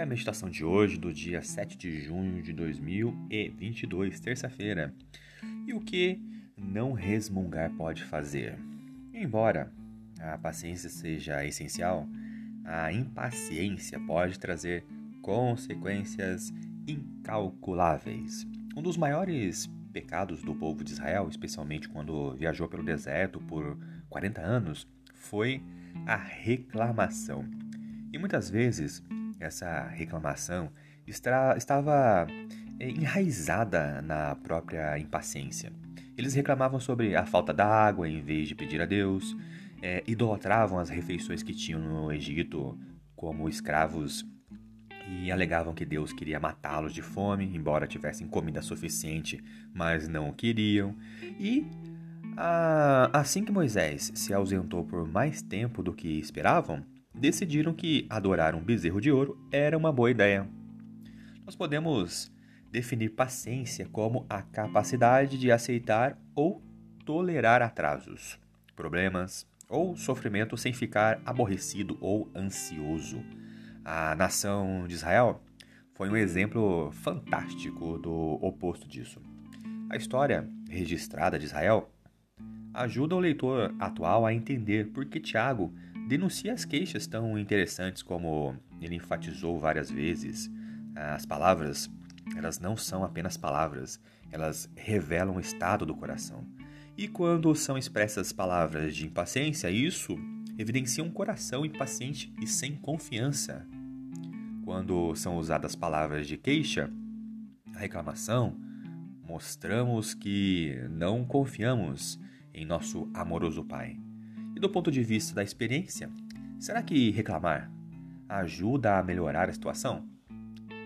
A meditação de hoje, do dia 7 de junho de 2022, terça-feira. E o que não resmungar pode fazer? Embora a paciência seja essencial, a impaciência pode trazer consequências incalculáveis. Um dos maiores pecados do povo de Israel, especialmente quando viajou pelo deserto por 40 anos, foi a reclamação. E muitas vezes essa reclamação estava enraizada na própria impaciência. Eles reclamavam sobre a falta d'água em vez de pedir a Deus, é, idolatravam as refeições que tinham no Egito como escravos e alegavam que Deus queria matá-los de fome, embora tivessem comida suficiente, mas não queriam. E assim que Moisés se ausentou por mais tempo do que esperavam, decidiram que adorar um bezerro de ouro era uma boa ideia. Nós podemos definir paciência como a capacidade de aceitar ou tolerar atrasos, problemas ou sofrimento sem ficar aborrecido ou ansioso. A nação de Israel foi um exemplo fantástico do oposto disso. A história registrada de Israel ajuda o leitor atual a entender por que Tiago denuncia as queixas tão interessantes como ele enfatizou várias vezes. As palavras, elas não são apenas palavras, elas revelam o estado do coração. E quando são expressas palavras de impaciência, isso evidencia um coração impaciente e sem confiança. Quando são usadas palavras de queixa, reclamação, mostramos que não confiamos em nosso amoroso Pai. Do ponto de vista da experiência, será que reclamar ajuda a melhorar a situação?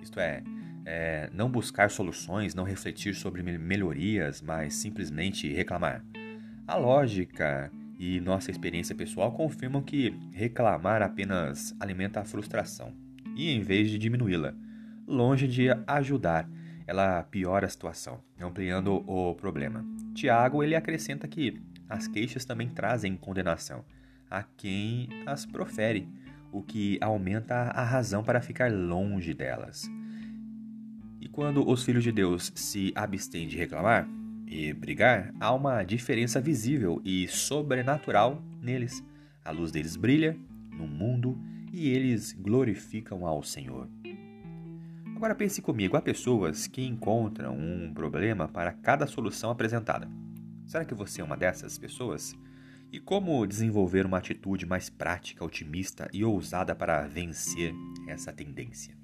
Isto é, é, não buscar soluções, não refletir sobre melhorias, mas simplesmente reclamar. A lógica e nossa experiência pessoal confirmam que reclamar apenas alimenta a frustração e, em vez de diminuí-la, longe de ajudar, ela piora a situação, ampliando o problema. Tiago ele acrescenta que as queixas também trazem condenação a quem as profere, o que aumenta a razão para ficar longe delas. E quando os filhos de Deus se abstêm de reclamar e brigar, há uma diferença visível e sobrenatural neles. A luz deles brilha no mundo e eles glorificam ao Senhor. Agora pense comigo: há pessoas que encontram um problema para cada solução apresentada. Será que você é uma dessas pessoas? E como desenvolver uma atitude mais prática, otimista e ousada para vencer essa tendência?